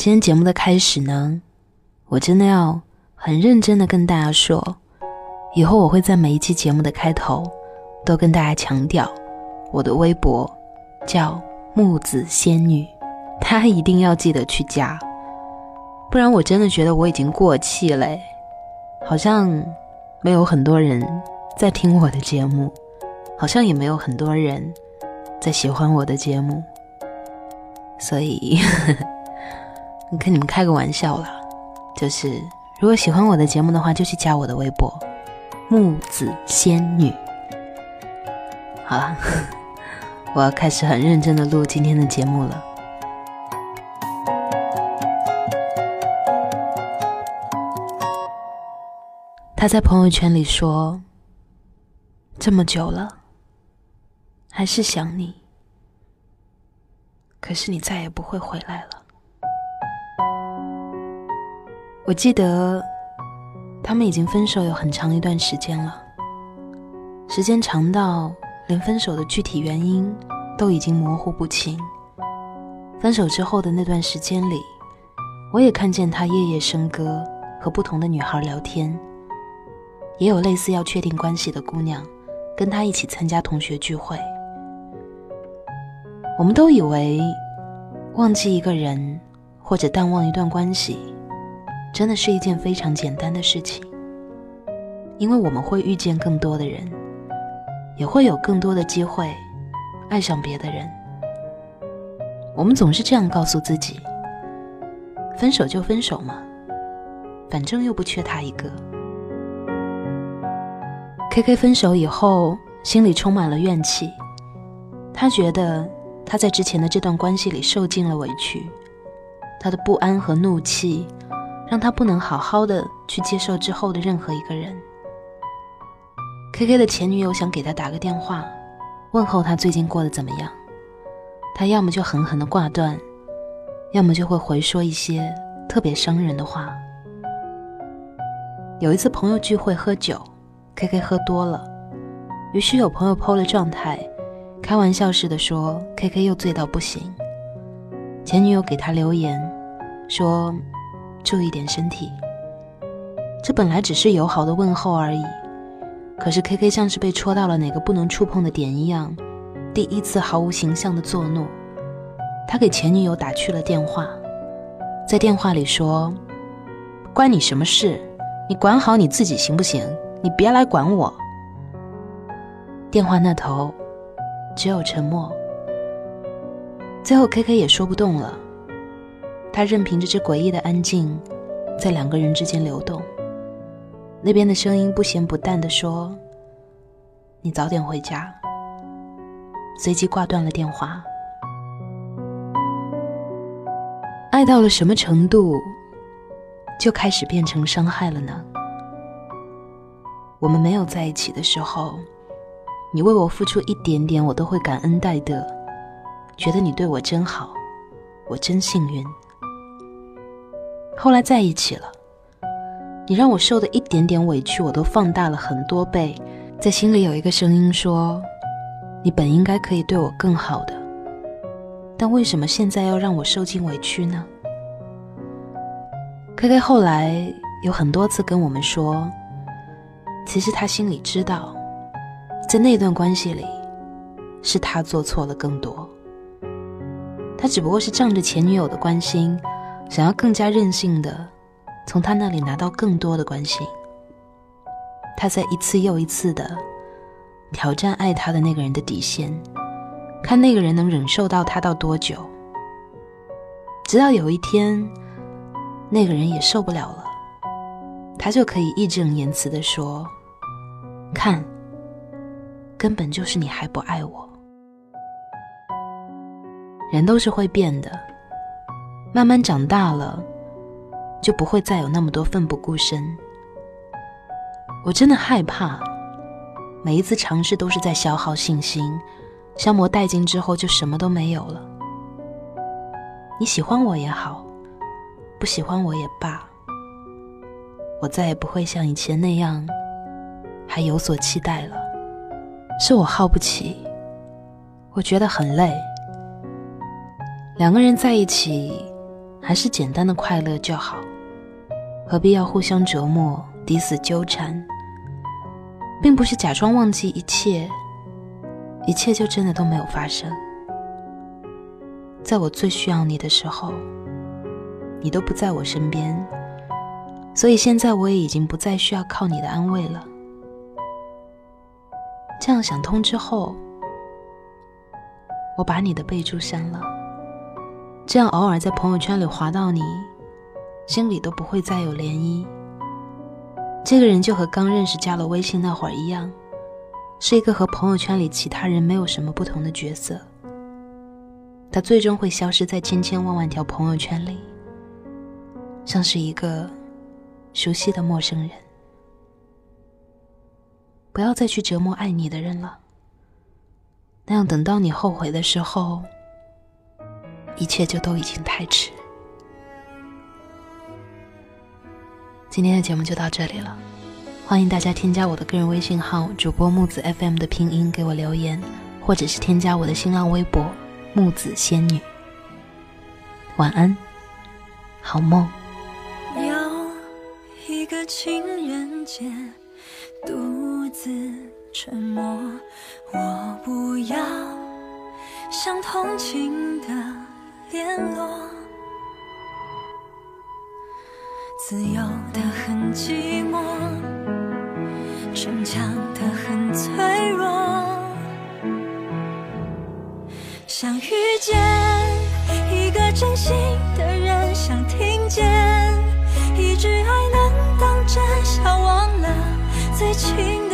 今天节目的开始呢，我真的要很认真的跟大家说，以后我会在每一期节目的开头都跟大家强调，我的微博叫木子仙女，大家一定要记得去加，不然我真的觉得我已经过气嘞，好像没有很多人在听我的节目，好像也没有很多人在喜欢我的节目。所以，跟你们开个玩笑啦，就是如果喜欢我的节目的话，就去加我的微博“木子仙女”。好了，我要开始很认真的录今天的节目了。他在朋友圈里说：“这么久了，还是想你。”可是你再也不会回来了。我记得他们已经分手有很长一段时间了，时间长到连分手的具体原因都已经模糊不清。分手之后的那段时间里，我也看见他夜夜笙歌，和不同的女孩聊天，也有类似要确定关系的姑娘跟他一起参加同学聚会。我们都以为，忘记一个人或者淡忘一段关系，真的是一件非常简单的事情，因为我们会遇见更多的人，也会有更多的机会爱上别的人。我们总是这样告诉自己：分手就分手嘛，反正又不缺他一个。K K 分手以后，心里充满了怨气，他觉得。他在之前的这段关系里受尽了委屈，他的不安和怒气，让他不能好好的去接受之后的任何一个人。K K 的前女友想给他打个电话，问候他最近过得怎么样，他要么就狠狠的挂断，要么就会回说一些特别伤人的话。有一次朋友聚会喝酒，K K 喝多了，于是有朋友 PO 了状态。开玩笑似的说：“K K 又醉到不行。”前女友给他留言说：“注意点身体。”这本来只是友好的问候而已，可是 K K 像是被戳到了哪个不能触碰的点一样，第一次毫无形象的作怒。他给前女友打去了电话，在电话里说：“关你什么事？你管好你自己行不行？你别来管我。”电话那头。只有沉默。最后，K K 也说不动了，他任凭着这诡异的安静，在两个人之间流动。那边的声音不咸不淡的说：“你早点回家。”随即挂断了电话。爱到了什么程度，就开始变成伤害了呢？我们没有在一起的时候。你为我付出一点点，我都会感恩戴德，觉得你对我真好，我真幸运。后来在一起了，你让我受的一点点委屈，我都放大了很多倍，在心里有一个声音说：你本应该可以对我更好的，但为什么现在要让我受尽委屈呢？K K 后来有很多次跟我们说，其实他心里知道。在那段关系里，是他做错了更多。他只不过是仗着前女友的关心，想要更加任性的从他那里拿到更多的关心。他在一次又一次的挑战爱他的那个人的底线，看那个人能忍受到他到多久。直到有一天，那个人也受不了了，他就可以义正言辞的说：“看。”根本就是你还不爱我。人都是会变的，慢慢长大了，就不会再有那么多奋不顾身。我真的害怕，每一次尝试都是在消耗信心，消磨殆尽之后就什么都没有了。你喜欢我也好，不喜欢我也罢，我再也不会像以前那样还有所期待了。是我耗不起，我觉得很累。两个人在一起，还是简单的快乐就好，何必要互相折磨、彼此纠缠？并不是假装忘记一切，一切就真的都没有发生。在我最需要你的时候，你都不在我身边，所以现在我也已经不再需要靠你的安慰了。这样想通之后，我把你的备注删了。这样偶尔在朋友圈里滑到你，心里都不会再有涟漪。这个人就和刚认识加了微信那会儿一样，是一个和朋友圈里其他人没有什么不同的角色。他最终会消失在千千万万条朋友圈里，像是一个熟悉的陌生人。不要再去折磨爱你的人了，那样等到你后悔的时候。一切就都已经太迟。今天的节目就到这里了，欢迎大家添加我的个人微信号“主播木子 FM” 的拼音给我留言，或者是添加我的新浪微博“木子仙女”。晚安，好梦。有一个情人节，独自沉默，我不要像同情的。联络，自由的很寂寞，逞强的很脆弱。想遇见一个真心的人，想听见。一句爱能当真，想忘了最亲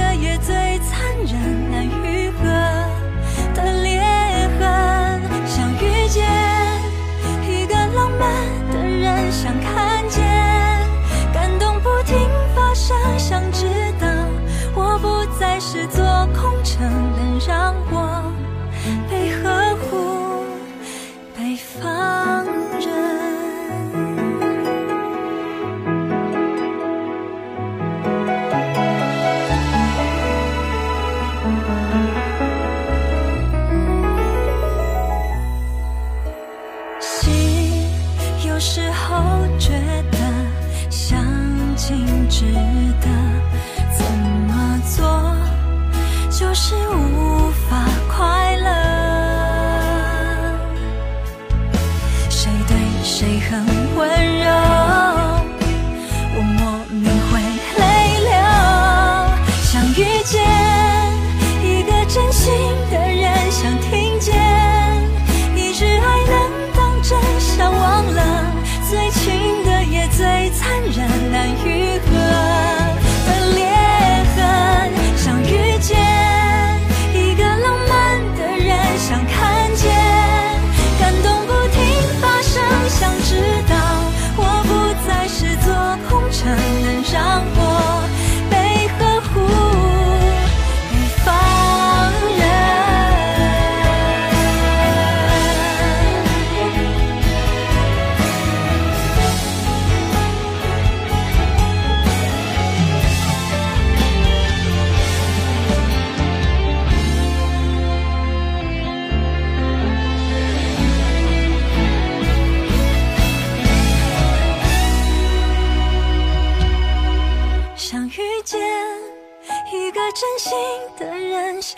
是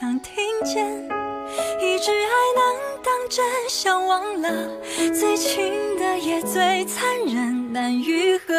想听见一句爱能当真，想忘了最亲的也最残忍难愈合。